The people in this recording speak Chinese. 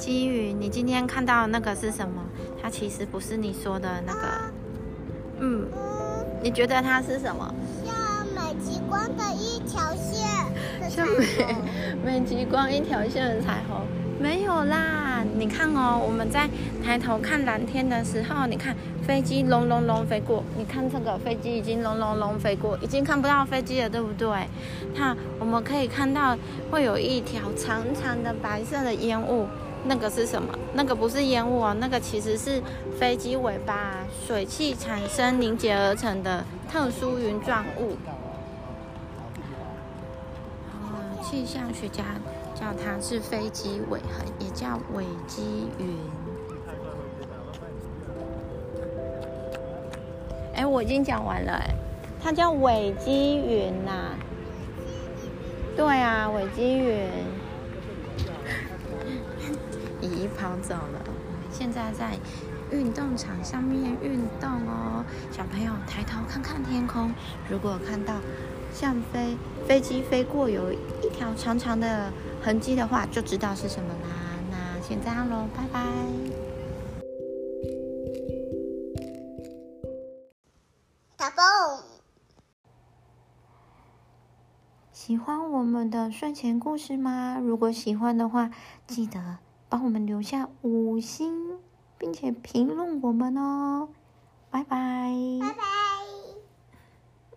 机云，你今天看到那个是什么？它其实不是你说的那个，嗯，你觉得它是什么？像美极光的一条线，像美美极光一条线的彩虹。没有啦，你看哦，我们在抬头看蓝天的时候，你看飞机隆隆隆飞过，你看这个飞机已经隆隆隆飞过，已经看不到飞机了，对不对？那我们可以看到会有一条长长的白色的烟雾，那个是什么？那个不是烟雾哦，那个其实是飞机尾巴水汽产生凝结而成的特殊云状物。啊，气象学家。叫它是飞机尾痕，也叫尾积云。哎，我已经讲完了，哎，它叫尾积云呐。对啊，尾积云。姨跑走了，现在在运动场上面运动哦。小朋友抬头看看天空，如果看到像飞飞机飞过有一条长长的。痕迹的话，就知道是什么啦。那先这样喽，拜拜。喜欢我们的睡前故事吗？如果喜欢的话，记得帮我们留下五星，并且评论我们哦。